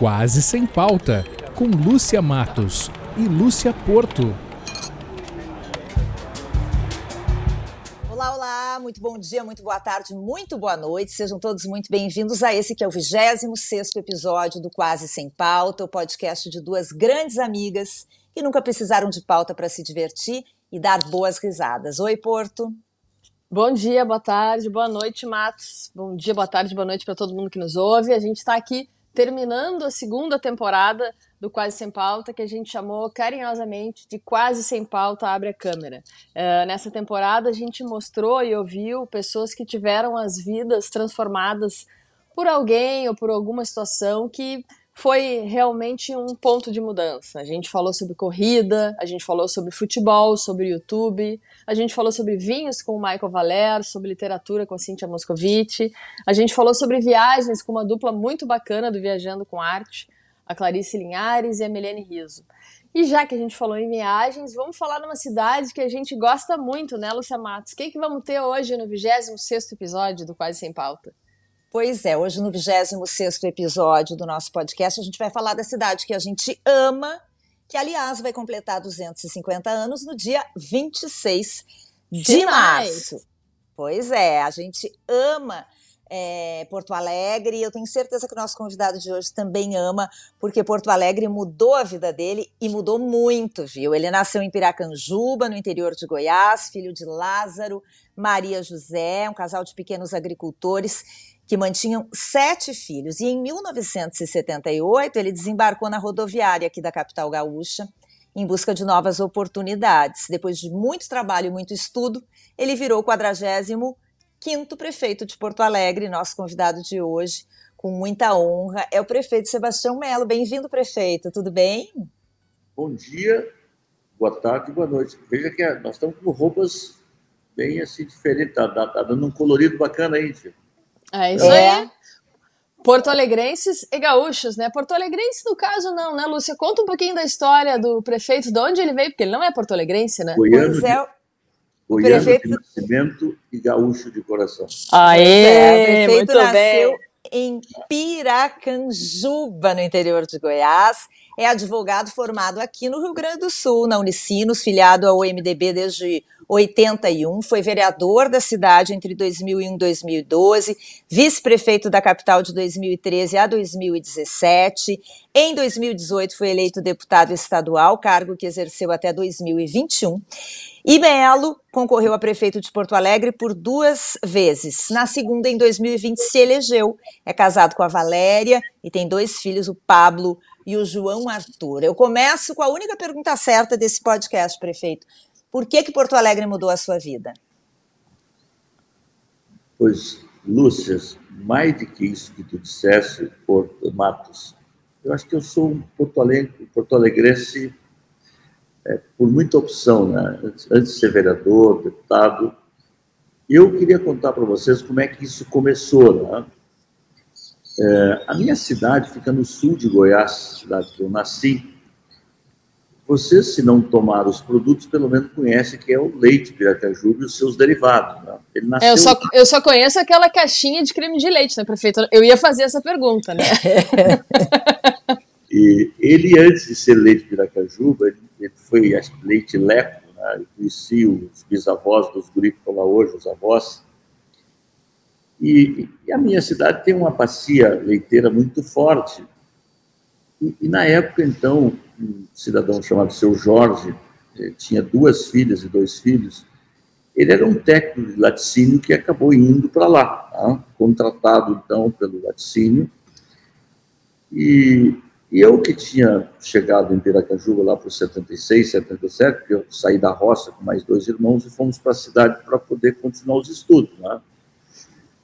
Quase Sem Pauta, com Lúcia Matos e Lúcia Porto. Olá, olá, muito bom dia, muito boa tarde, muito boa noite. Sejam todos muito bem-vindos a esse que é o 26 episódio do Quase Sem Pauta, o podcast de duas grandes amigas que nunca precisaram de pauta para se divertir e dar boas risadas. Oi, Porto. Bom dia, boa tarde, boa noite, Matos. Bom dia, boa tarde, boa noite para todo mundo que nos ouve. A gente está aqui terminando a segunda temporada do Quase Sem Pauta, que a gente chamou carinhosamente de Quase Sem Pauta Abre a Câmera. Uh, nessa temporada, a gente mostrou e ouviu pessoas que tiveram as vidas transformadas por alguém ou por alguma situação que foi realmente um ponto de mudança. A gente falou sobre corrida, a gente falou sobre futebol, sobre YouTube, a gente falou sobre vinhos com o Michael Valer, sobre literatura com a Cíntia Moscovici, a gente falou sobre viagens com uma dupla muito bacana do Viajando com Arte, a Clarice Linhares e a Milene Riso. E já que a gente falou em viagens, vamos falar numa cidade que a gente gosta muito, né, Lúcia Matos? O que, é que vamos ter hoje no 26º episódio do Quase Sem Pauta? Pois é, hoje no 26º episódio do nosso podcast, a gente vai falar da cidade que a gente ama, que aliás vai completar 250 anos no dia 26 de março. Pois é, a gente ama é, Porto Alegre e eu tenho certeza que o nosso convidado de hoje também ama, porque Porto Alegre mudou a vida dele e mudou muito, viu? Ele nasceu em Piracanjuba, no interior de Goiás, filho de Lázaro, Maria José, um casal de pequenos agricultores que mantinham sete filhos. E em 1978, ele desembarcou na rodoviária aqui da capital gaúcha em busca de novas oportunidades. Depois de muito trabalho e muito estudo, ele virou o 45º prefeito de Porto Alegre, nosso convidado de hoje, com muita honra, é o prefeito Sebastião Melo. Bem-vindo, prefeito, tudo bem? Bom dia, boa tarde, boa noite. Veja que nós estamos com roupas bem assim diferentes, tá, tá, tá dando um colorido bacana aí, tio. É isso é. aí. Porto Alegrenses e gaúchos, né? Porto Alegrense, no caso, não, né, Lúcia? Conta um pouquinho da história do prefeito, de onde ele veio, porque ele não é porto alegrense, né? Goiano, pois é. Goiano prefeito... de nascimento e gaúcho de coração. Aê, é, o prefeito nasceu bem. em Piracanjuba, no interior de Goiás. É advogado formado aqui no Rio Grande do Sul, na Unicinos, filiado ao MDB desde 81, foi vereador da cidade entre 2001 e 2012, vice-prefeito da capital de 2013 a 2017. Em 2018 foi eleito deputado estadual, cargo que exerceu até 2021. E Melo concorreu a prefeito de Porto Alegre por duas vezes. Na segunda, em 2020, se elegeu. É casado com a Valéria e tem dois filhos, o Pablo e o João Arthur. Eu começo com a única pergunta certa desse podcast, prefeito. Por que, que Porto Alegre mudou a sua vida? Pois, Lúcia, mais do que isso que tu dissesse, Porto Matos, eu acho que eu sou um Porto, Alegre, Porto Alegrense é, por muita opção, né? Antes, de ser vereador, deputado. Eu queria contar para vocês como é que isso começou, né? É, a minha cidade fica no sul de Goiás, cidade que eu nasci, você, se não tomar os produtos, pelo menos conhece que é o leite Piracajuba e os seus derivados. Né? Ele nasceu... É, eu, só, eu só conheço aquela caixinha de creme de leite, né, prefeito? Eu ia fazer essa pergunta, né? e ele, antes de ser leite Piracajuba, ele, ele foi acho, leite leco, né? eu conheci os bisavós dos guris que lá hoje, os avós. E, e a minha cidade tem uma bacia leiteira muito forte. E, e na época, então, um cidadão chamado seu Jorge, eh, tinha duas filhas e dois filhos. Ele era um técnico de laticínio que acabou indo para lá, tá? contratado então pelo laticínio. E, e, eu que tinha chegado em Piracanjuba lá por 76, 77, porque eu saí da roça com mais dois irmãos e fomos para a cidade para poder continuar os estudos, né?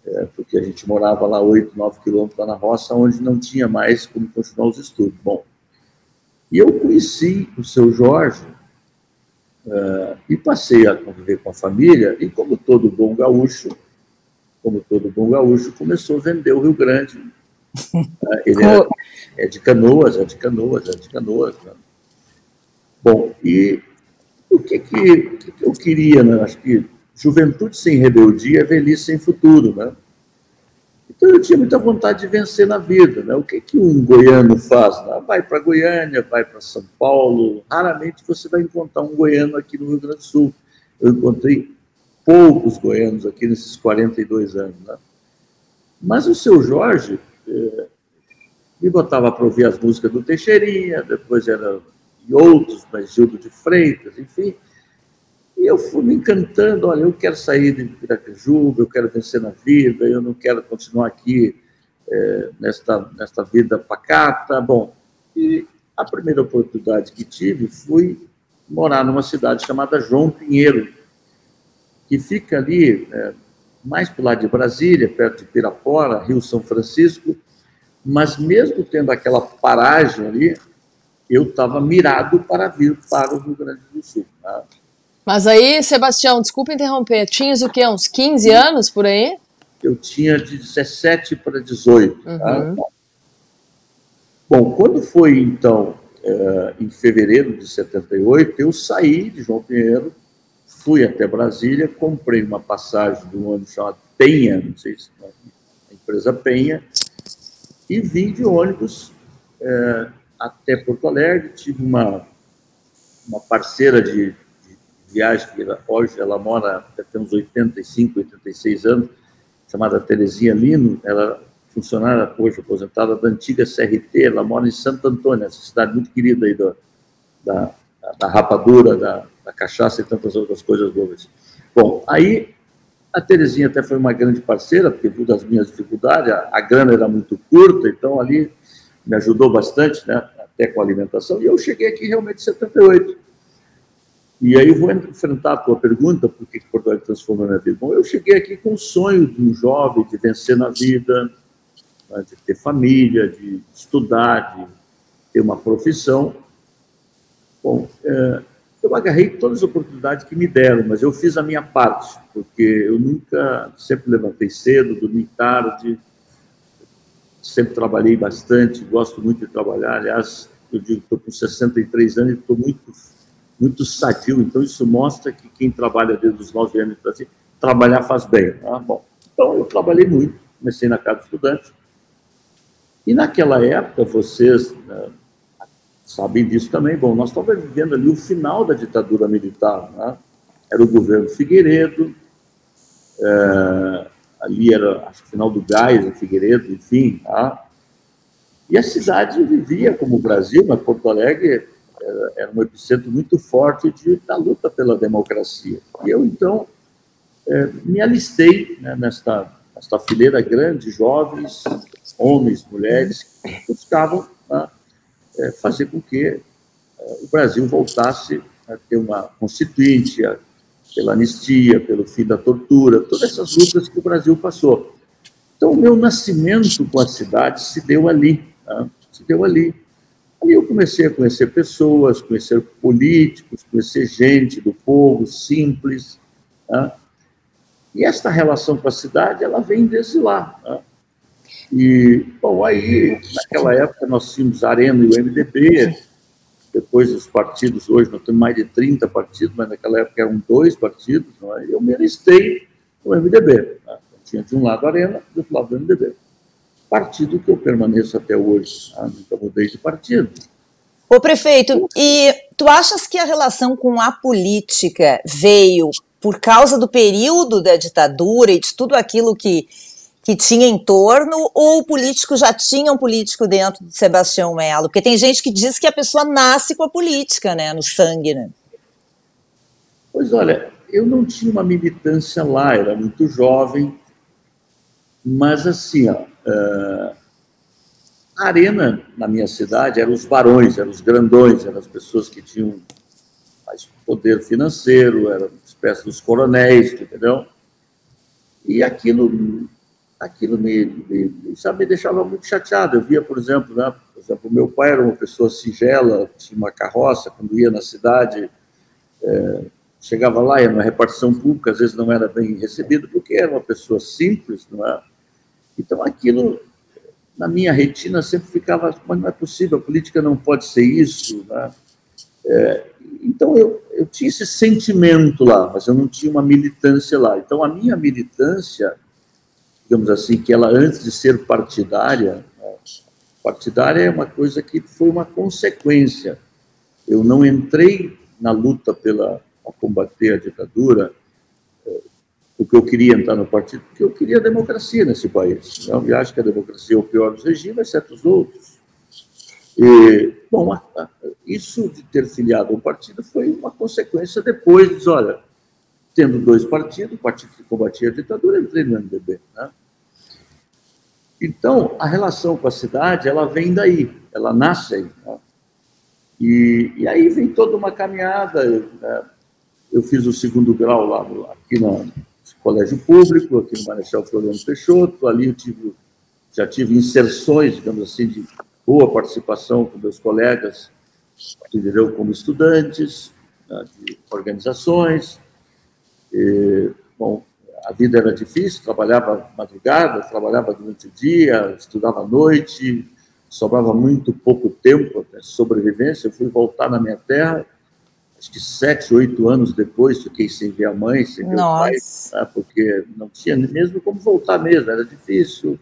É, porque a gente morava lá 8, 9 quilômetros lá na roça, onde não tinha mais como continuar os estudos. Bom, e eu conheci o seu Jorge uh, e passei a conviver com a família, e como todo bom gaúcho, como todo bom gaúcho, começou a vender o Rio Grande. Uh, ele é, é, de canoas, é de canoas, é de canoas. Né? Bom, e o que, que, que eu queria, né? Acho que juventude sem rebeldia é velhice sem futuro, né? Então eu tinha muita vontade de vencer na vida. Né? O que, que um goiano faz? Né? Vai para Goiânia, vai para São Paulo. Raramente você vai encontrar um goiano aqui no Rio Grande do Sul. Eu encontrei poucos goianos aqui nesses 42 anos. Né? Mas o seu Jorge eh, me botava para ouvir as músicas do Teixeirinha, depois era e outros, mas Gildo de Freitas, enfim. E eu fui me encantando, olha, eu quero sair de Piracajuba, eu quero vencer na vida, eu não quero continuar aqui é, nesta, nesta vida pacata. Bom, e a primeira oportunidade que tive foi morar numa cidade chamada João Pinheiro, que fica ali é, mais para o lado de Brasília, perto de Pirapora, Rio São Francisco, mas mesmo tendo aquela paragem ali, eu estava mirado para vir para o Rio Grande do Sul. Tá? Mas aí, Sebastião, desculpa interromper, tinhas o quê? Uns 15 anos por aí? Eu tinha de 17 para 18. Tá? Uhum. Tá? Bom, quando foi, então, é, em fevereiro de 78, eu saí de João Pinheiro, fui até Brasília, comprei uma passagem de um ônibus chamado Penha, não sei se é a empresa Penha, e vim de ônibus é, até Porto Alegre. Tive uma, uma parceira de, viagem, que hoje ela mora, tem uns 85, 86 anos, chamada Terezinha Lino, ela é funcionária hoje aposentada da antiga CRT, ela mora em Santo Antônio, essa cidade muito querida aí do, da, da rapadura, da, da cachaça e tantas outras coisas boas. Bom, aí a Terezinha até foi uma grande parceira, porque viu das minhas dificuldades, a, a grana era muito curta, então ali me ajudou bastante, né, até com a alimentação, e eu cheguei aqui realmente em 78. E aí eu vou enfrentar a tua pergunta, por que Porto Alegre transformou minha vida? Bom, eu cheguei aqui com o sonho de um jovem de vencer na vida, né, de ter família, de estudar, de ter uma profissão. Bom, é, eu agarrei todas as oportunidades que me deram, mas eu fiz a minha parte, porque eu nunca, sempre levantei cedo, dormi tarde, sempre trabalhei bastante, gosto muito de trabalhar. Aliás, eu digo que estou com 63 anos e estou muito muito sadio. Então, isso mostra que quem trabalha desde os nove anos assim, trabalhar faz bem. Tá? Bom, então, eu trabalhei muito, comecei na casa do estudante. E naquela época, vocês né, sabem disso também. Bom, nós estávamos vivendo ali o final da ditadura militar. Né? Era o governo Figueiredo, é, ali era acho, o final do gás Figueiredo, enfim. Tá? E a cidade vivia como o Brasil, mas Porto Alegre era, era um epicentro muito forte de, da luta pela democracia. E eu, então, é, me alistei né, nesta, nesta fileira grande, jovens, homens, mulheres, que buscavam né, é, fazer com que é, o Brasil voltasse a ter uma constituinte, pela anistia, pelo fim da tortura, todas essas lutas que o Brasil passou. Então, o meu nascimento com a cidade se deu ali, né, se deu ali. Ali eu comecei a conhecer pessoas, conhecer políticos, conhecer gente do povo, simples. Né? E esta relação com a cidade, ela vem desde lá. Né? E, bom, aí, naquela época, nós tínhamos a Arena e o MDB, depois os partidos, hoje nós temos mais de 30 partidos, mas naquela época eram dois partidos, é? eu me alistei no MDB. Né? tinha de um lado a Arena, do outro lado o MDB partido que eu permaneço até hoje. Tá? Nunca mudei de partido. Ô prefeito, e tu achas que a relação com a política veio por causa do período da ditadura e de tudo aquilo que, que tinha em torno, ou o político já tinha um político dentro de Sebastião Melo? Porque tem gente que diz que a pessoa nasce com a política, né, no sangue, né? Pois olha, eu não tinha uma militância lá, era muito jovem, mas assim, ó, Uh, a arena na minha cidade eram os barões, eram os grandões, eram as pessoas que tinham mais poder financeiro, eram espécie dos coronéis, entendeu? E aquilo, aquilo me, me, sabe, me deixava muito chateado. Eu via, por exemplo, né, por exemplo, meu pai era uma pessoa singela, tinha uma carroça, quando ia na cidade, é, chegava lá, ia numa repartição pública, às vezes não era bem recebido, porque era uma pessoa simples, não é? Então, aquilo, na minha retina, sempre ficava, mas não é possível, a política não pode ser isso. Né? É, então, eu, eu tinha esse sentimento lá, mas eu não tinha uma militância lá. Então, a minha militância digamos assim, que ela antes de ser partidária, né, partidária é uma coisa que foi uma consequência. Eu não entrei na luta pela combater a ditadura porque eu queria entrar no partido, porque eu queria democracia nesse país. Não? Eu acho que a democracia é o pior dos regimes, exceto os outros. E, bom, isso de ter filiado ao partido foi uma consequência depois, de, olha, tendo dois partidos, o partido que combatia a ditadura, entrei no MDB. Né? Então, a relação com a cidade, ela vem daí, ela nasce aí. Né? E, e, aí vem toda uma caminhada. Né? Eu fiz o segundo grau lá, aqui no colégio público, aqui no Marechal Floriano Peixoto, ali eu tive, já tive inserções, digamos assim, de boa participação com meus colegas, entendeu? como estudantes, né, de organizações. E, bom, a vida era difícil, trabalhava madrugada, trabalhava durante o dia, estudava à noite, sobrava muito pouco tempo, né, sobrevivência. Eu fui voltar na minha terra, acho que sete, oito anos depois, fiquei sem ver a mãe, sem ver Nossa. o pai, né, porque não tinha mesmo como voltar mesmo, era difícil,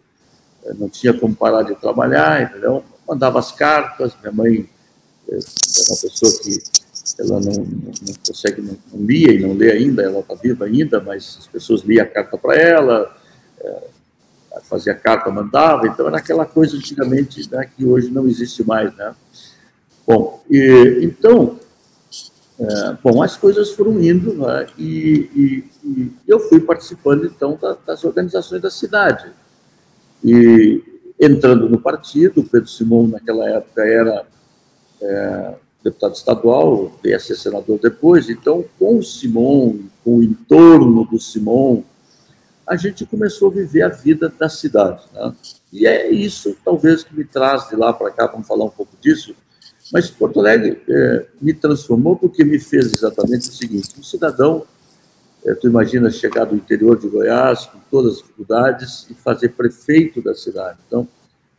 eh, não tinha como parar de trabalhar, entendeu? mandava as cartas, minha mãe é uma pessoa que ela não, não, não consegue, não, não, lia e não lê ainda, ela está viva ainda, mas as pessoas liam a carta para ela, é, fazia carta, mandava, então era aquela coisa antigamente né, que hoje não existe mais, né? Bom, e, então, é, bom, as coisas foram indo né, e, e, e, eu fui participando, então, da, das organizações da cidade. E, entrando no partido, o Pedro Simão, naquela época, era é, deputado estadual, veio a ser senador depois, então, com o Simão, com o entorno do Simão, a gente começou a viver a vida da cidade. Né? E é isso, talvez, que me traz de lá para cá, vamos falar um pouco disso, mas Porto Alegre é, me transformou porque me fez exatamente o seguinte, um cidadão é, tu imagina chegar do interior de Goiás, com todas as dificuldades, e fazer prefeito da cidade. Então,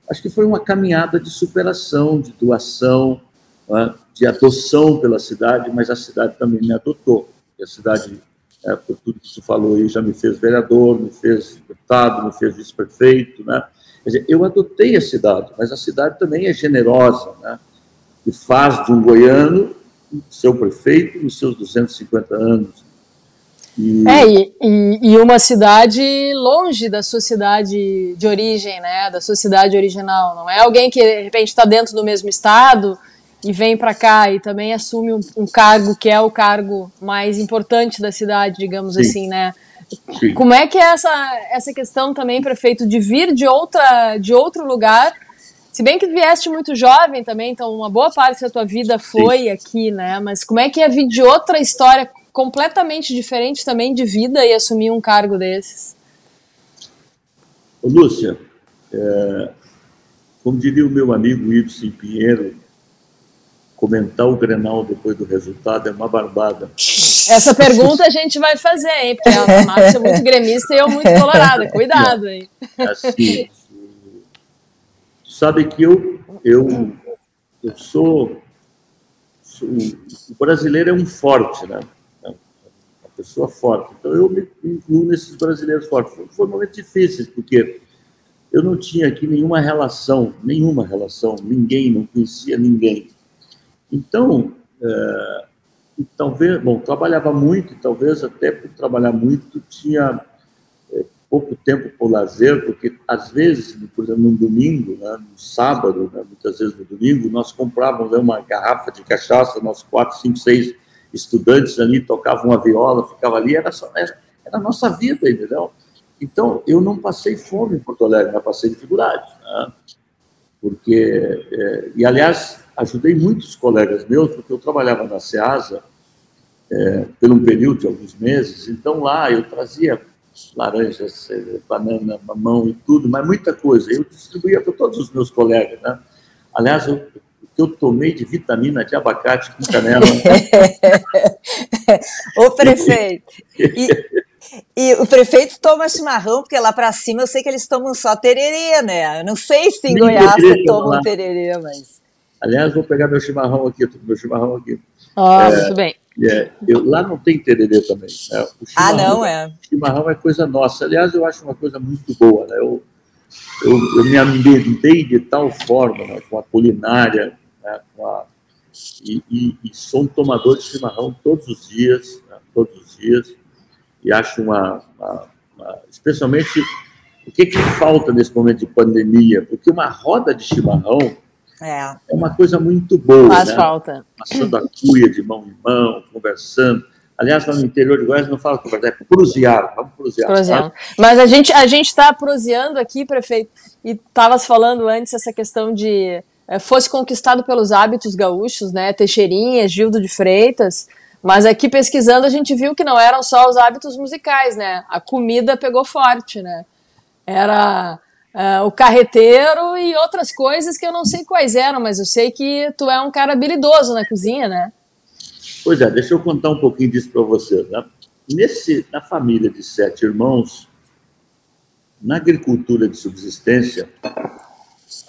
acho que foi uma caminhada de superação, de doação, né, de adoção pela cidade, mas a cidade também me adotou. E a cidade, é, por tudo que tu falou aí, já me fez vereador, me fez deputado, me fez vice-prefeito, né? Quer dizer, eu adotei a cidade, mas a cidade também é generosa, né? E faz de um goiano seu prefeito nos seus 250 anos, e... É, e, e, e, uma cidade longe da sua cidade de origem, né? Da sua cidade original. Não é alguém que de repente está dentro do mesmo estado e vem para cá e também assume um, um, cargo que é o cargo mais importante da cidade, digamos Sim. assim, né? Sim. Como é que é essa, essa questão também, prefeito, de vir de, outra, de outro lugar? Se bem que vieste muito jovem também, então uma boa parte da tua vida foi Sim. aqui, né? Mas como é que é vir de outra história completamente diferente também de vida e assumir um cargo desses? Ô, Lúcia, é, como diria o meu amigo Ibsen Pinheiro, comentar o Grenal depois do resultado é uma barbada. Essa pergunta a gente vai fazer, hein? Porque a Márcia é muito gremista e eu muito colorada. Cuidado aí. Assim, sabe que eu, eu, eu sou, sou. O brasileiro é um forte, né? pessoa forte. Então, eu me incluo nesses brasileiros fortes. Foi, um momentos difíceis, porque eu não tinha aqui nenhuma relação, nenhuma relação, ninguém, não conhecia ninguém. Então, é, talvez, bom, trabalhava muito, e talvez até por trabalhar muito, tinha é, pouco tempo para o lazer, porque às vezes, por exemplo, no domingo, né, no sábado, né, muitas vezes no domingo, nós comprávamos né, uma garrafa de cachaça, nós quatro, cinco, seis estudantes ali tocavam a viola, ficava ali, era, só, era, era a nossa vida, entendeu? Então, eu não passei fome em Porto Alegre, mas passei dificuldade, né? porque, é, e aliás, ajudei muitos colegas meus, porque eu trabalhava na SEASA é, por um período de alguns meses, então lá eu trazia laranjas, é, banana, mamão e tudo, mas muita coisa, eu distribuía para todos os meus colegas, né? Aliás, eu que eu tomei de vitamina de abacate com canela. o prefeito. E, e, o prefeito toma chimarrão, porque lá para cima eu sei que eles tomam só tererê, né? Eu não sei se em Nem Goiás você toma um tererê, mas. Aliás, vou pegar meu chimarrão aqui, meu chimarrão aqui. Oh, é, muito bem. É, eu, lá não tem tererê também. Né? ah, não é? chimarrão é coisa nossa. Aliás, eu acho uma coisa muito boa. Né? Eu, eu, eu me ambientei de tal forma né? com a culinária, né? com a, e, e, e, sou um tomador de chimarrão todos os dias, né? todos os dias, e acho uma, uma, uma especialmente o que, que falta nesse momento de pandemia, porque uma roda de chimarrão é, é uma coisa muito boa. Faz né? falta. Passando a cuia de mão em mão, conversando. Aliás, lá no interior de Goiás não fala conversar, é prusear, vamos prusear. Prusear. Mas a gente a gente está pruseando aqui, prefeito, e estavas falando antes essa questão de é, fosse conquistado pelos hábitos gaúchos, né, Teixeirinha, Gildo de Freitas, mas aqui pesquisando a gente viu que não eram só os hábitos musicais, né, a comida pegou forte, né, era uh, o carreteiro e outras coisas que eu não sei quais eram, mas eu sei que tu é um cara habilidoso na cozinha, né? Pois é, deixa eu contar um pouquinho disso para vocês. Né? Nesse, na família de sete irmãos, na agricultura de subsistência,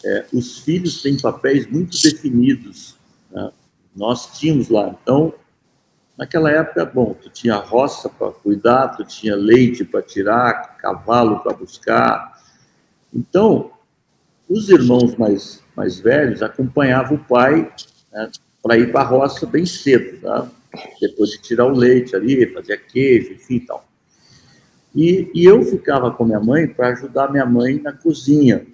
é, os filhos têm papéis muito definidos. Né? Nós tínhamos lá, então, naquela época, bom, tu tinha roça para cuidar, tu tinha leite para tirar, cavalo para buscar, então, os irmãos mais, mais velhos acompanhavam o pai né, para ir para a roça bem cedo, tá? depois de tirar o leite ali, fazer queijo, enfim tal. E, e eu ficava com minha mãe para ajudar minha mãe na cozinha.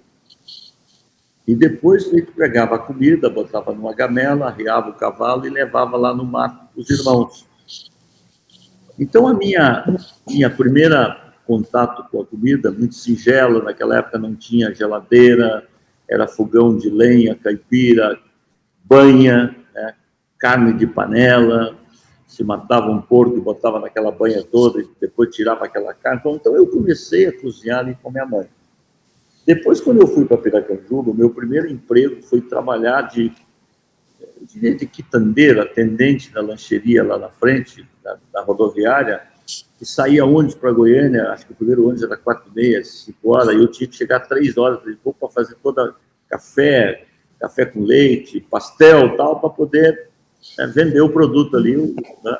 E depois gente pegava a comida, botava numa gamela, arriava o cavalo e levava lá no mato os irmãos. Então a minha, minha primeira contato com a comida, muito singela, naquela época não tinha geladeira, era fogão de lenha, caipira, banha, né? carne de panela, se matava um porco e botava naquela banha toda e depois tirava aquela carne. Então, então eu comecei a cozinhar ali com minha mãe. Depois, quando eu fui para Piracanjuba, meu primeiro emprego foi trabalhar de, de, de quitandeira, atendente na lancheria lá na frente, da, da rodoviária, e saía ônibus para Goiânia, acho que o primeiro ônibus era quatro e meia, cinco horas, e eu tinha que chegar três horas para fazer toda café, café com leite, pastel tal, para poder né, vender o produto ali. Né?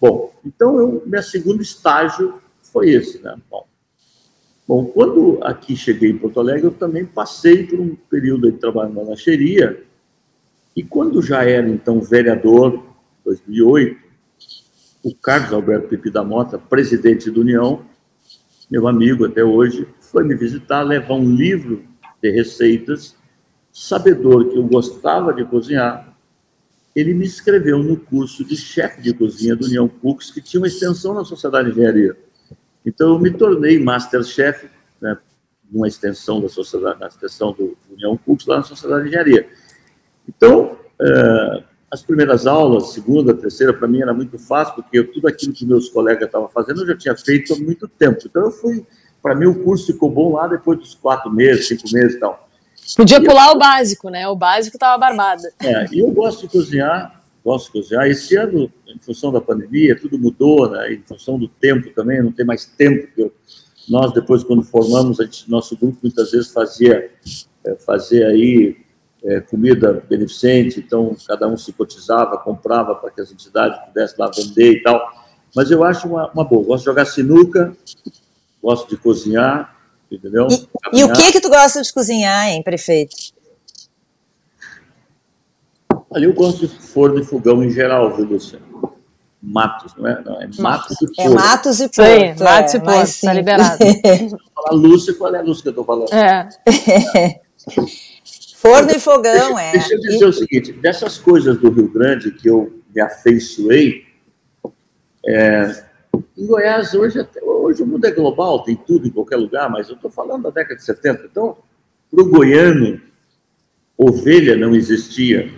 Bom, então eu, meu segundo estágio foi esse, né? Bom, bom, quando aqui cheguei em Porto Alegre, eu também passei por um período de trabalho na lancheria, e quando já era então vereador, 2008, o Carlos Alberto Pipi da Mota, presidente da União, meu amigo até hoje, foi me visitar, levar um livro de receitas, sabedor que eu gostava de cozinhar, ele me inscreveu no curso de chefe de cozinha do União Cooks, que tinha uma extensão na Sociedade de Engenharia. Então, eu me tornei Masterchef, né, numa extensão da Sociedade, na extensão do União Cooks, lá na Sociedade de Engenharia. Então, é, as primeiras aulas, segunda, terceira, para mim era muito fácil, porque eu, tudo aquilo que meus colegas estavam fazendo eu já tinha feito há muito tempo. Então eu fui, para mim o curso ficou bom lá depois dos quatro meses, cinco meses e tal. Podia e pular eu, o básico, né? O básico estava barbado. É, e eu gosto de cozinhar, gosto de cozinhar. Esse ano, em função da pandemia, tudo mudou, né? Em função do tempo também, não tem mais tempo. Eu, nós, depois, quando formamos, gente, nosso grupo muitas vezes fazia, é, fazia aí é, comida beneficente, então cada um se cotizava, comprava para que as entidades pudessem lá vender e tal. Mas eu acho uma, uma boa. Gosto de jogar sinuca, gosto de cozinhar, entendeu? E, e, o que que tu gosta de cozinhar, hein, prefeito? Ali eu gosto de forno e fogão em geral, viu, Luciano? Matos, não é? Não, é Matos e é Porto. É Matos e Porto. Sim, Matos e é, Porto, tá liberado. falar Lúcia, qual é a Lúcia que eu tô falando? É. é. Forno e fogão, deixa, é. Deixa eu dizer e... o seguinte: dessas coisas do Rio Grande que eu me afeiçoei, é, em Goiás, hoje, hoje o mundo é global, tem tudo em qualquer lugar, mas eu estou falando da década de 70. Então, para o goiano, ovelha não existia.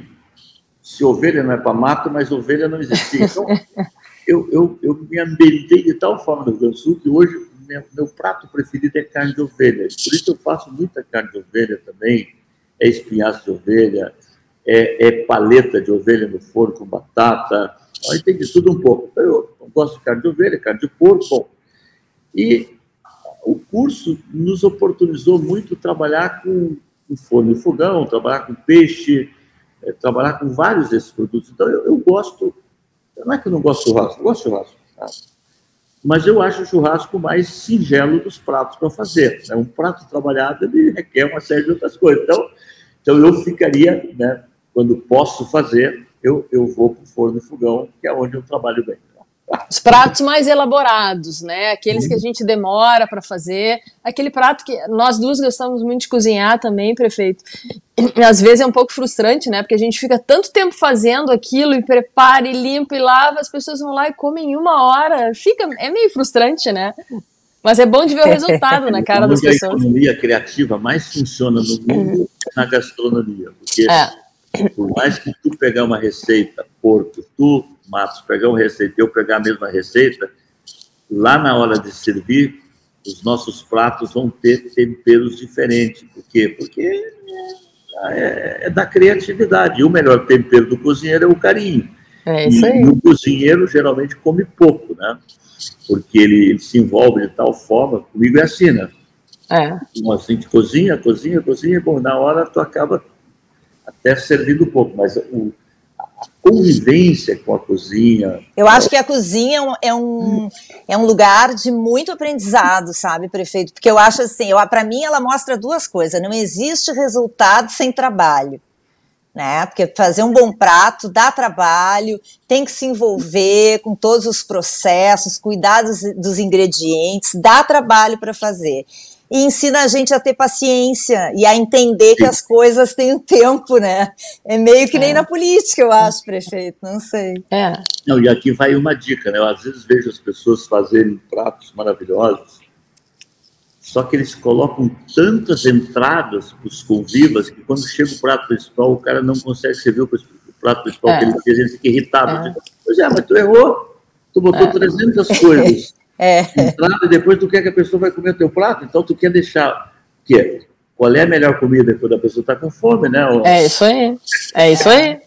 Se ovelha não é para mato, mas ovelha não existia. Então, eu, eu, eu me ambientei de tal forma no Rio Grande do Sul que hoje meu, meu prato preferido é carne de ovelha. Por isso eu faço muita carne de ovelha também é espinhaço de ovelha, é, é paleta de ovelha no forno com batata, aí tem de tudo um pouco. Eu gosto de carne de ovelha, carne de porco, bom. E o curso nos oportunizou muito trabalhar com, com forno e fogão, trabalhar com peixe, é, trabalhar com vários desses produtos. Então, eu, eu gosto Não é que eu não gosto de churrasco, eu gosto de churrasco. Tá? Mas eu acho o churrasco mais singelo dos pratos para fazer. Né? Um prato trabalhado ele requer uma série de outras coisas. Então, então eu ficaria, né, quando posso fazer, eu, eu vou para o forno e fogão, que é onde eu trabalho bem. Os pratos mais elaborados, né? Aqueles que a gente demora para fazer. Aquele prato que nós duas gostamos muito de cozinhar também, prefeito. E, às vezes é um pouco frustrante, né? Porque a gente fica tanto tempo fazendo aquilo e prepara e limpa e lava, as pessoas vão lá e comem em uma hora. Fica, é meio frustrante, né? Mas é bom de ver o resultado na cara das pessoas. A economia criativa mais funciona no mundo na gastronomia. Porque é. por mais que tu pegar uma receita, porco, tu Matos pegar uma receita e eu pegar a mesma receita, lá na hora de servir, os nossos pratos vão ter temperos diferentes. Por quê? Porque é, é da criatividade. E o melhor tempero do cozinheiro é o carinho. É isso aí. E, o cozinheiro geralmente come pouco, né? Porque ele, ele, se envolve de tal forma, comigo é assim, né? É. Então, assim, cozinha, cozinha, cozinha, bom, na hora tu acaba até servindo pouco, mas o, convivência com a cozinha. Eu acho que a cozinha é um, é um lugar de muito aprendizado, sabe, prefeito? Porque eu acho assim, para mim ela mostra duas coisas: não existe resultado sem trabalho. Né? Porque fazer um bom prato dá trabalho, tem que se envolver com todos os processos, cuidar dos, dos ingredientes, dá trabalho para fazer e ensina a gente a ter paciência e a entender que as coisas têm um tempo, né? É meio que nem é. na política, eu acho, prefeito, não sei. É. Não, e aqui vai uma dica, né? Eu às vezes vejo as pessoas fazerem pratos maravilhosos, só que eles colocam tantas entradas para os convivas que quando chega o prato principal, o cara não consegue servir o prato principal é. que ele fez, ele fica irritado. É. Pois é, mas tu errou, tu botou é. 300 coisas. É. Entrada depois tu quer que a pessoa vai comer o teu prato, então tu quer deixar. Que é, qual é a melhor comida quando a pessoa está com fome, né? É isso aí. É isso aí.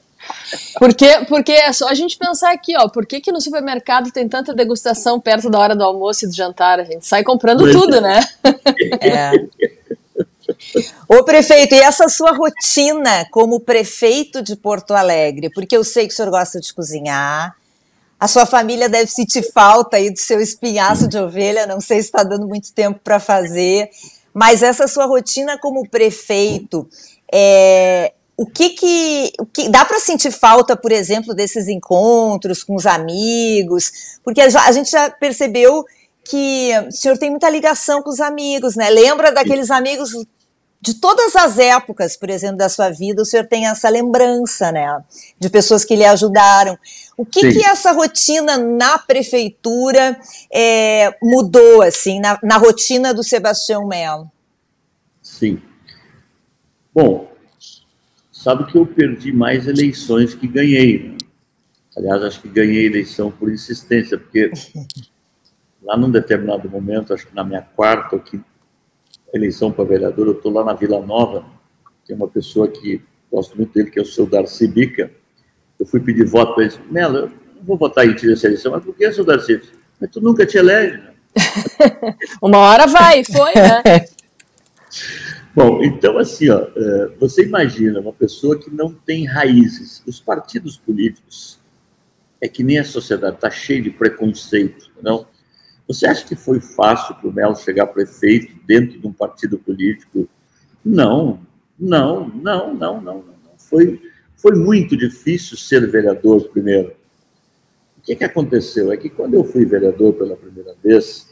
Porque, porque é só a gente pensar aqui, ó, por que, que no supermercado tem tanta degustação perto da hora do almoço e do jantar? A gente sai comprando Mas, tudo, né? É. Ô prefeito, e essa sua rotina como prefeito de Porto Alegre? Porque eu sei que o senhor gosta de cozinhar, a sua família deve sentir falta aí do seu espinhaço de ovelha, não sei se está dando muito tempo para fazer, mas essa sua rotina como prefeito, é, o que que, o que dá para sentir falta, por exemplo, desses encontros com os amigos? Porque a gente já percebeu que o senhor tem muita ligação com os amigos, né? Lembra daqueles amigos de todas as épocas, por exemplo, da sua vida, o senhor tem essa lembrança, né? De pessoas que lhe ajudaram. O que, que essa rotina na prefeitura é, mudou, assim, na, na rotina do Sebastião Melo? Sim. Bom, sabe que eu perdi mais eleições que ganhei. Né? Aliás, acho que ganhei eleição por insistência, porque lá num determinado momento, acho que na minha quarta ou quinta eleição para vereador, eu estou lá na Vila Nova, tem uma pessoa que gosto muito dele, que é o seu Darcy Bica. Eu fui pedir voto para ele, Melo, eu não vou votar em ti nessa eleição, mas por que, seu Darcy? Mas tu nunca te elege, né? uma hora vai, foi, né? Bom, então assim, ó, é, você imagina uma pessoa que não tem raízes. Os partidos políticos é que nem a sociedade, está cheio de preconceito, não? Você acha que foi fácil para o Melo chegar prefeito dentro de um partido político? Não, não, não, não, não. não. Foi, foi muito difícil ser vereador primeiro. O que, que aconteceu? É que quando eu fui vereador pela primeira vez,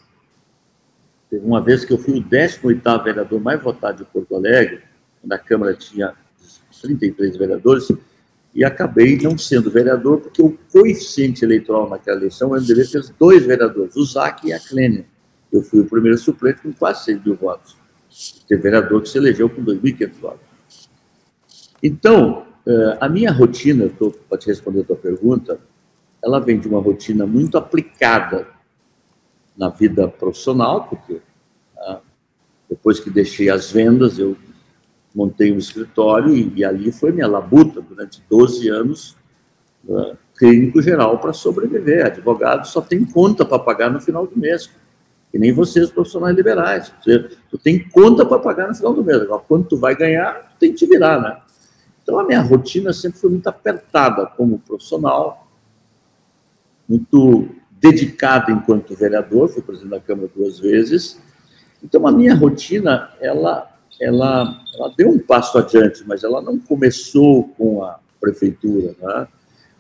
teve uma vez que eu fui o 18º vereador mais votado de Porto Alegre, quando a Câmara tinha 33 vereadores, e acabei não sendo vereador, porque o coeficiente eleitoral naquela eleição, o MDB fez dois vereadores, o Zac e a Clênia. Eu fui o primeiro suplente com quase 6 mil votos. Teve vereador que se elegeu com 2.500 votos. Então, eh, a minha rotina, para te responder a tua pergunta, ela vem de uma rotina muito aplicada na vida profissional, porque ah, depois que deixei as vendas, eu montei um escritório e, e ali foi minha labuta durante 12 anos, uh, clínico geral para sobreviver. Advogado só tem conta para pagar no final do mês, que nem vocês, profissionais liberais. Você, tu tem conta para pagar no final do mês. Agora, quando tu vai ganhar, tu tem que te virar, né? Então, a minha rotina sempre foi muito apertada como profissional. muito dedicado enquanto vereador, fui presidente da Câmara duas vezes. Então, a minha rotina, ela, ela, ela deu um passo adiante, mas ela não começou com a prefeitura, né?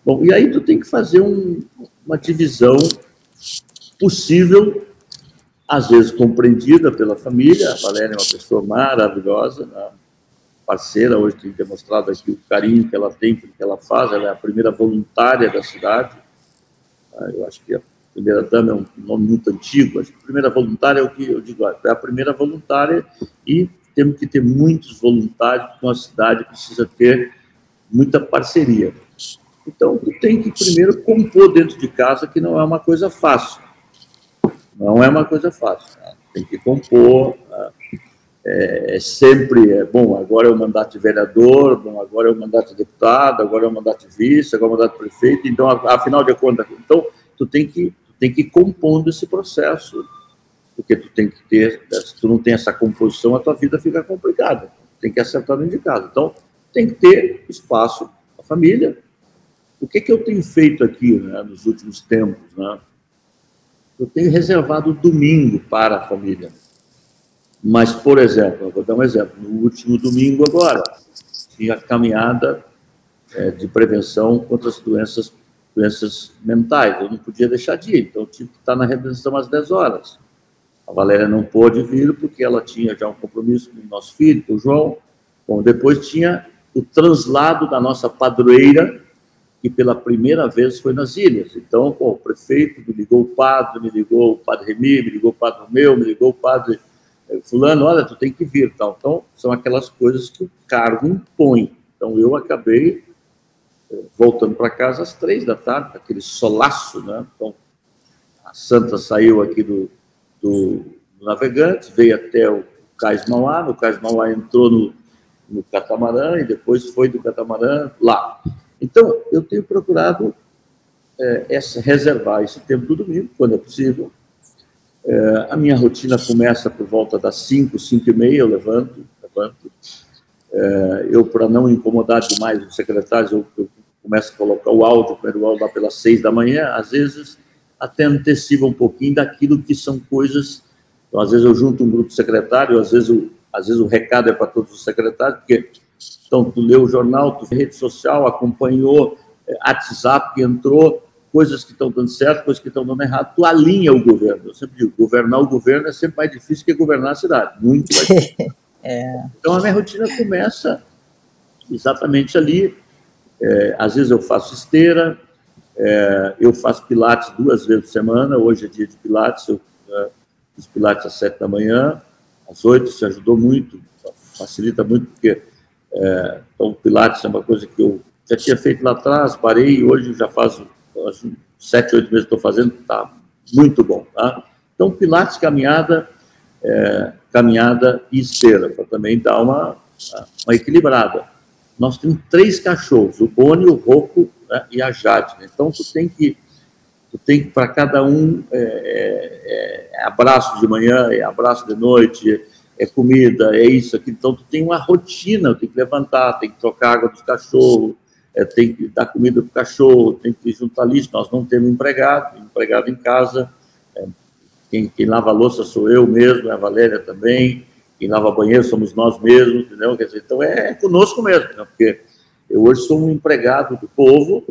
Bom, e aí tu tem que fazer um, uma divisão possível, às vezes compreendida pela família. A Valéria é uma pessoa maravilhosa, né? parceira, hoje tem demonstrado aqui o carinho que ela tem pelo que ela faz, ela é a primeira voluntária da cidade. Ah, eu acho que a primeira dama é um nome muito antigo, acho que a primeira voluntária é o que eu digo, é a primeira voluntária e temos que ter muitos voluntários, porque uma cidade precisa ter muita parceria. Então, tu tem que primeiro compor dentro de casa, que não é uma coisa fácil. Não é uma coisa fácil. Né? Tem que compor. Né? É, sempre, é, bom, agora é o mandato de vereador, bom, agora é o mandato de deputado, agora é o mandato de vice, agora é o mandato de prefeito. Então, afinal de contas, então, tu tem que, tem que ir compondo esse processo, porque tu tem que ter, se tu não tem essa composição, a tua vida fica complicada. Tem que acertar dentro de casa. Então, tem que ter espaço a família. O que, que eu tenho feito aqui né, nos últimos tempos? Né? Eu tenho reservado o domingo para a família. Mas, por exemplo, vou dar um exemplo. No último domingo agora, tinha caminhada é, de prevenção contra as doenças, doenças mentais. Eu não podia deixar de ir, então eu tive que estar na redenção às 10 horas. A Valéria não pôde vir porque ela tinha já um compromisso com o nosso filho, com o João. Bom, depois tinha o translado da nossa padroeira, que pela primeira vez foi nas ilhas. Então, pô, o prefeito me ligou o padre, me ligou o padre Remy, me ligou o padre meu, me ligou o padre eh, fulano, olha, tu tem que vir, tal. Então, são aquelas coisas que o cargo impõe. Então, eu acabei eh, voltando para casa às três da tarde, aquele solaço, né? Então, a Santa saiu aqui do, do, Navegantes, veio até o Cais Mauá, no Cais Mauá entrou no, no catamarã e depois foi do catamarã lá. Então, eu tenho procurado é, essa, reservar esse tempo do domingo, quando é possível. É, a minha rotina começa por volta das 5, 5 e meia, eu levanto, levanto. É, eu, para não incomodar demais os secretários, eu, eu, começo a colocar o áudio, primeiro áudio lá pelas 6 da manhã, às vezes até antecipa um pouquinho daquilo que são coisas. Então, às vezes eu junto um grupo secretário, às vezes eu às vezes o recado é para todos os secretários, porque então tu leu o jornal, tu fez rede social, acompanhou é, WhatsApp que entrou, coisas que estão dando certo, coisas que estão dando errado, tu alinha o governo. Eu sempre digo, governar o governo é sempre mais difícil que governar a cidade, muito mais difícil. é. Então a minha rotina começa exatamente ali. É, às vezes eu faço esteira, é, eu faço pilates duas vezes por semana, hoje é dia de pilates, eu é, fiz pilates às sete da manhã, às oito, se ajudou muito, facilita muito, porque é, então, Pilates é uma coisa que eu já tinha feito lá atrás, parei, hoje já faz sete, oito meses estou fazendo, está muito bom, tá? Então, Pilates, caminhada, é, caminhada e esteira, para também dar uma, uma equilibrada. Nós temos três cachorros, o Boni, o Rocco né, e a Jade. Né? Então, tu tem que tu tem que, para cada um, é, é, é, abraço de manhã, é abraço de noite, é comida, é isso, aqui. Então, tu tem uma rotina, tem que levantar, tem que trocar água dos cachorros, é, tem que dar comida para o cachorro, tem que juntar lixo. Nós não temos empregado, empregado em casa. É, quem, quem, lava louça sou eu mesmo, é a Valéria também. Quem lava banheiro somos nós mesmos, entendeu? Quer dizer, então é, é conosco mesmo, né? porque eu hoje sou um empregado do povo,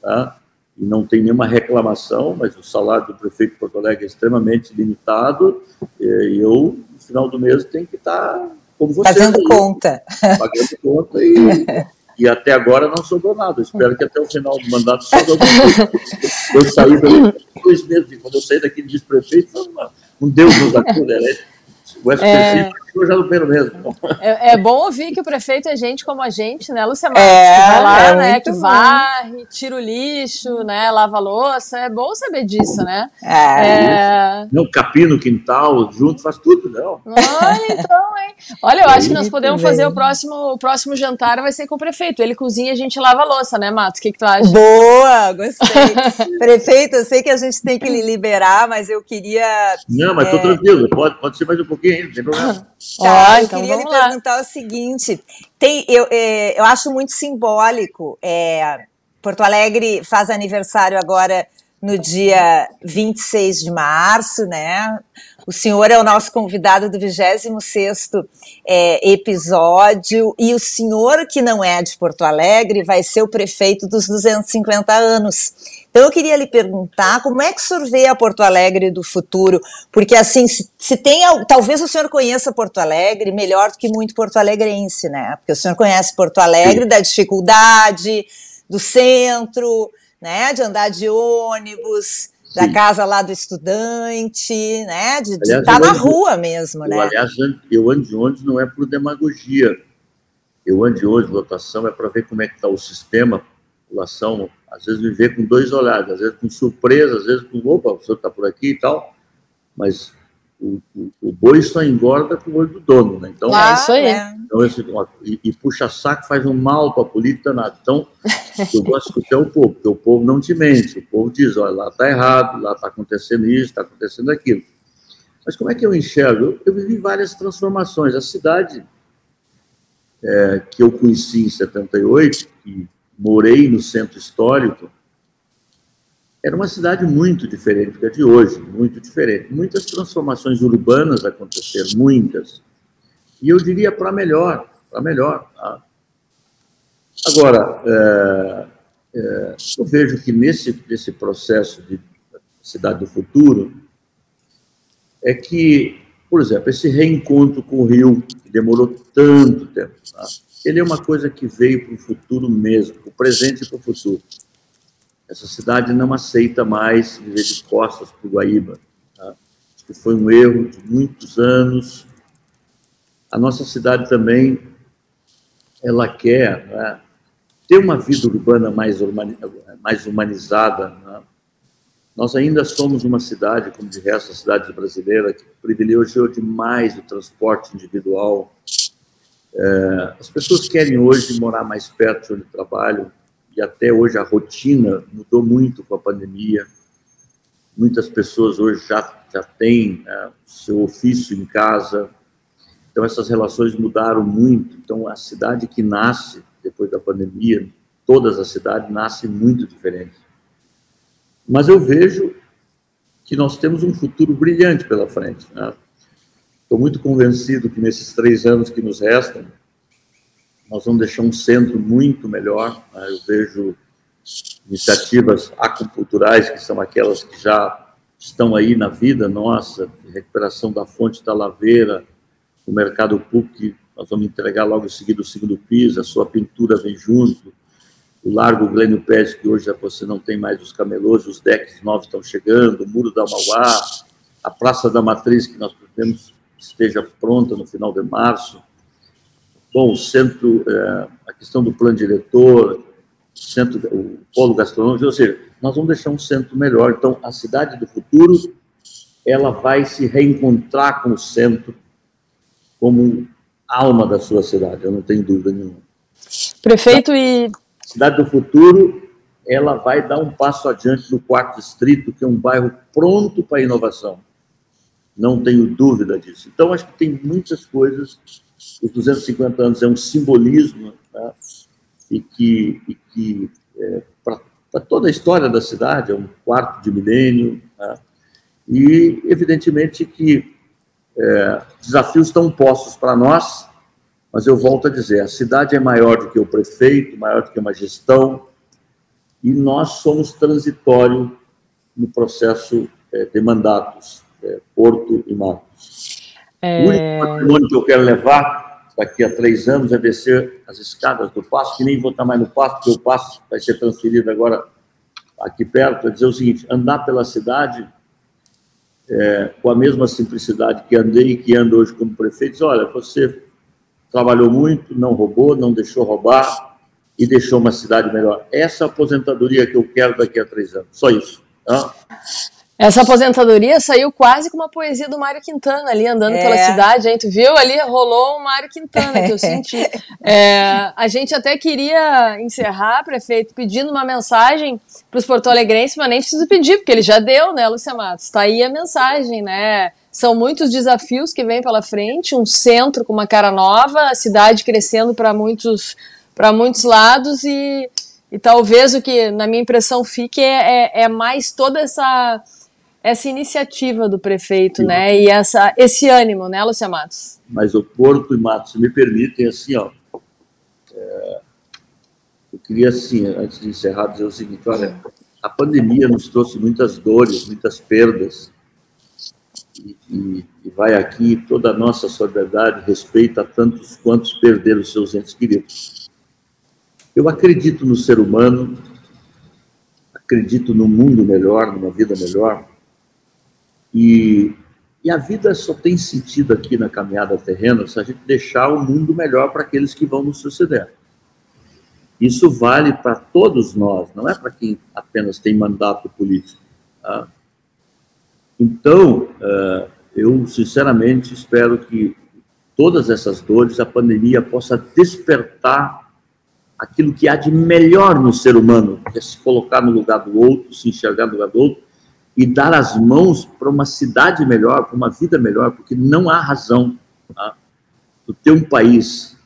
tá? e não tem nenhuma reclamação, mas o salário do prefeito de Porto Alegre é extremamente limitado, e eu, no final do mês, tenho que estar como você. Fazendo aí, conta. Pagando conta e, e até agora não sobrou nada. espero que até o final do mandato sobre alguma coisa. Eu saí daqui dois meses, quando eu saí daqui de vice-prefeito, um Deus nos acuda, né? O SPC é... primeiro mesmo. É, é, bom ouvir que o prefeito é gente como a gente, né, Lúcia Marques? É, que vai lá, é né, que varre, tira o lixo, né, lava a louça. É bom saber disso, né? É. é... Não, capim no quintal, junto, faz tudo, não. Olha, então, hein? Olha, eu acho que nós podemos fazer o próximo, o próximo jantar, vai ser com o prefeito. Ele cozinha, a gente lava a louça, né, Matos? O que, que tu acha? Boa, gostei. prefeito, eu sei que a gente tem que lhe liberar, mas eu queria... Não, mas tô é, tranquilo, pode, pode ser mais um pouquinho ainda, não tem problema. Tá, eu então queria lhe lá. perguntar o seguinte: tem, eu, é, eu acho muito simbólico. É, Porto Alegre faz aniversário agora no dia 26 de março, né? O senhor é o nosso convidado do 26º é, episódio e o senhor, que não é de Porto Alegre, vai ser o prefeito dos 250 anos. Então eu queria lhe perguntar como é que o senhor vê a Porto Alegre do futuro? Porque assim, se, se tem, talvez o senhor conheça Porto Alegre melhor do que muito porto alegrense, né? Porque o senhor conhece Porto Alegre da dificuldade, do centro, né, de andar de ônibus, Sim. da casa lá do estudante, né, de estar tá na rua mesmo, eu, né? Aliás, eu ando de ônibus não é por demagogia. Eu ando de ônibus, lotação, é para ver como é que está o sistema, população, às vezes me vê com dois olhares, às vezes com surpresa, às vezes com, opa, o senhor está por aqui e tal, mas o, o, o, boi só engorda com o olho do dono, né? Então, ah, isso aí. É. Então, esse, e, e, puxa saco faz um mal para a política nada. Então, eu gosto de escutar o povo, porque o povo não te mente. O povo diz, olha, lá está errado, lá está acontecendo isso, está acontecendo aquilo. Mas como é que eu enxergo? Eu, eu vivi várias transformações. A cidade é, que eu conheci em 78, que morei no centro histórico, era uma cidade muito diferente da de hoje, muito diferente. Muitas transformações urbanas aconteceram, muitas. E eu diria para melhor, para melhor. Tá? Agora, é, é, eu vejo que nesse, nesse processo de cidade do futuro, é que, por exemplo, esse reencontro com o Rio, que demorou tanto tempo, tá? Ele é uma coisa que veio para o futuro mesmo, para o presente e para o futuro. Essa cidade não aceita mais viver de costas para o Guaíba. Tá? Que foi um erro de muitos anos. A nossa cidade também, ela quer né, ter uma vida urbana mais, mais humanizada. Né? Nós ainda somos uma cidade, como de resto das cidades brasileiras, que privilegiou demais o transporte individual. É, as pessoas querem hoje morar mais perto de onde trabalham, e até hoje a rotina mudou muito com a pandemia. Muitas pessoas hoje já, já têm né, seu ofício em casa, então essas relações mudaram muito. Então a cidade que nasce depois da pandemia, todas as cidades nascem muito diferentes. Mas eu vejo que nós temos um futuro brilhante pela frente. Né? Estou muito convencido que nesses três anos que nos restam, nós vamos deixar um centro muito melhor. Né? Eu vejo iniciativas acupunturais, que são aquelas que já estão aí na vida nossa, recuperação da fonte da laveira, o mercado público, nós vamos entregar logo em seguida o segundo piso, a sua pintura vem junto, o Largo Glênio Pérez, que hoje você não tem mais os camelôs, os decks novos estão chegando, o Muro da Mauá, a Praça da Matriz, que nós pretendemos esteja pronta no final de março, Bom, o centro, é, a questão do plano diretor, centro, o polo gastronômico, ou seja, nós vamos deixar um centro melhor. Então, a cidade do futuro, ela vai se reencontrar com o centro como alma da sua cidade, eu não tenho dúvida nenhuma. Prefeito e... A cidade do futuro, ela vai dar um passo adiante no quarto distrito, que é um bairro pronto para a inovação. Não tenho dúvida disso. Então, acho que tem muitas coisas os 250 anos é um simbolismo né, e que, e que é, para toda a história da cidade, é um quarto de milênio, né, e evidentemente que é, desafios estão postos para nós, mas eu volto a dizer, a cidade é maior do que o prefeito, maior do que uma gestão, e nós somos transitório no processo é, de mandatos, é, Porto e Marcos. É... O único patrimônio que eu quero levar daqui a três anos é descer as escadas do passo, que nem vou estar mais no passo, porque o passo vai ser transferido agora aqui perto. É dizer o seguinte: andar pela cidade é, com a mesma simplicidade que andei e que ando hoje como prefeito. Diz, olha, você trabalhou muito, não roubou, não deixou roubar e deixou uma cidade melhor. Essa aposentadoria que eu quero daqui a três anos. Só isso. Tá? Essa aposentadoria saiu quase com uma poesia do Mário Quintana ali andando é. pela cidade, hein? Tu viu? Ali rolou um Mário Quintana que eu senti. É, a gente até queria encerrar, prefeito, pedindo uma mensagem para os porto-alegrenses, mas nem preciso pedir, porque ele já deu, né, Lúcia Matos? Está aí a mensagem, né? São muitos desafios que vêm pela frente, um centro com uma cara nova, a cidade crescendo para muitos, muitos lados e E talvez o que, na minha impressão, fique é, é, é mais toda essa, essa iniciativa do prefeito, Sim. né? E essa, esse ânimo, né, Lucia Matos? Mas o Porto e Matos, se me permitem, assim, ó. É, eu queria, assim, antes de encerrar, dizer o seguinte: olha, a pandemia nos trouxe muitas dores, muitas perdas. E, e, e vai aqui toda a nossa solidariedade, respeito a tantos quantos perderam seus entes queridos. Eu acredito no ser humano, acredito num mundo melhor, numa vida melhor. E, e a vida só tem sentido aqui na caminhada terrena se a gente deixar o mundo melhor para aqueles que vão nos suceder. Isso vale para todos nós, não é para quem apenas tem mandato político. Tá? Então, uh, eu sinceramente espero que todas essas dores, a pandemia possa despertar aquilo que há de melhor no ser humano, que é se colocar no lugar do outro, se enxergar no lugar do outro e dar as mãos para uma cidade melhor, para uma vida melhor, porque não há razão tá? ter um país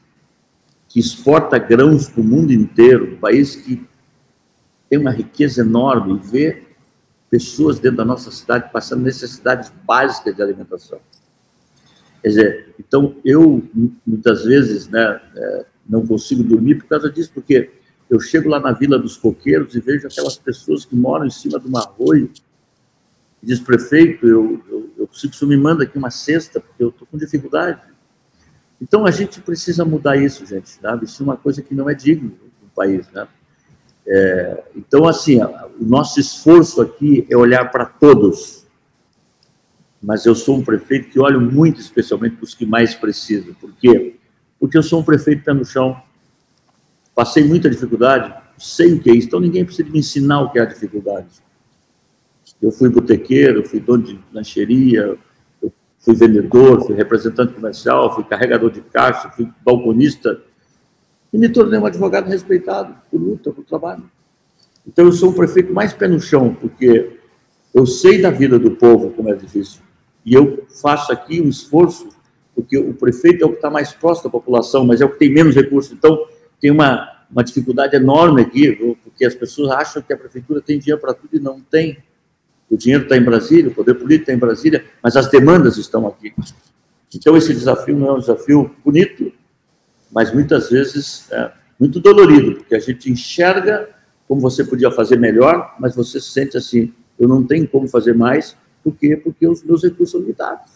que exporta grãos para o mundo inteiro, um país que tem uma riqueza enorme e ver pessoas dentro da nossa cidade passando necessidades básicas de alimentação. Quer dizer, então eu muitas vezes, né, é, não consigo dormir por causa disso, porque eu chego lá na Vila dos Coqueiros e vejo aquelas pessoas que moram em cima de um arroio. Diz, prefeito, eu, eu, eu preciso que o senhor me manda aqui uma cesta, porque eu estou com dificuldade. Então a gente precisa mudar isso, gente, sabe? Isso é uma coisa que não é digno do país, né? É, então, assim, o nosso esforço aqui é olhar para todos. Mas eu sou um prefeito que olho muito especialmente para os que mais precisam. Por quê? porque eu sou um prefeito pé no chão. Passei muita dificuldade, sei o que é isso, então ninguém precisa me ensinar o que é a dificuldade. Eu fui botequeiro, fui dono de lancheria, fui vendedor, fui representante comercial, fui carregador de caixa, fui balconista e me tornei um advogado respeitado por luta, por trabalho. Então eu sou um prefeito mais pé no chão, porque eu sei da vida do povo como é difícil. E eu faço aqui um esforço porque o prefeito é o que está mais próximo da população, mas é o que tem menos recursos. Então, tem uma, uma dificuldade enorme aqui, porque as pessoas acham que a prefeitura tem dinheiro para tudo e não tem. O dinheiro está em Brasília, o poder político está em Brasília, mas as demandas estão aqui. Então, esse desafio não é um desafio bonito, mas muitas vezes é muito dolorido, porque a gente enxerga como você podia fazer melhor, mas você se sente assim: eu não tenho como fazer mais, por quê? Porque os meus recursos são limitados.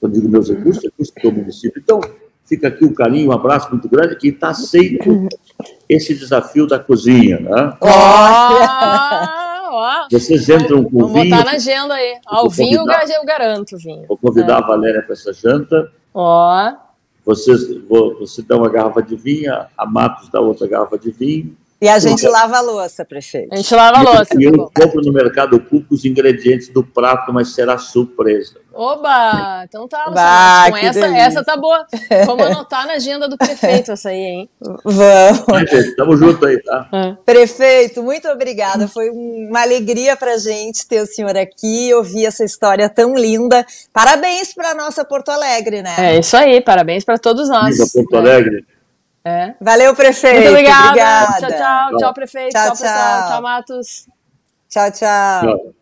Quando digo meus recursos, recursos do município. Então, fica aqui o um carinho, um abraço muito grande, que está aceito esse desafio da cozinha. Né? Oh, Vocês entram com Vamos vinho. botar na agenda aí. Ao vinho eu garanto vinho. Vou convidar é. a Valéria para essa janta. Ó. Vocês, vou, você dá uma garrafa de vinho, a Matos dá outra garrafa de vinho. E a gente lava a louça, prefeito. A gente lava a louça. E eu, tá compro no mercado público os ingredientes do prato, mas será surpresa. Oba! Então tá, bah, com essa, essa tá boa. Vamos anotar na agenda do prefeito essa aí, hein? Vamos. Tamo junto aí, tá? É. Prefeito, muito obrigada. Foi uma alegria pra gente ter o senhor aqui, ouvir essa história tão linda. Parabéns pra nossa Porto Alegre, né? É isso aí, parabéns pra todos nós. Viva Porto Alegre. É. É. Valeu, prefeito. Muito obrigada. obrigada. Tchau, tchau. Tchau, prefeito. Tchau, tchau, pessoal. Tchau, Matos. Tchau, tchau.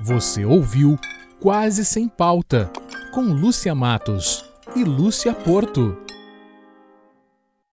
Você ouviu Quase Sem Pauta, com Lúcia Matos e Lúcia Porto.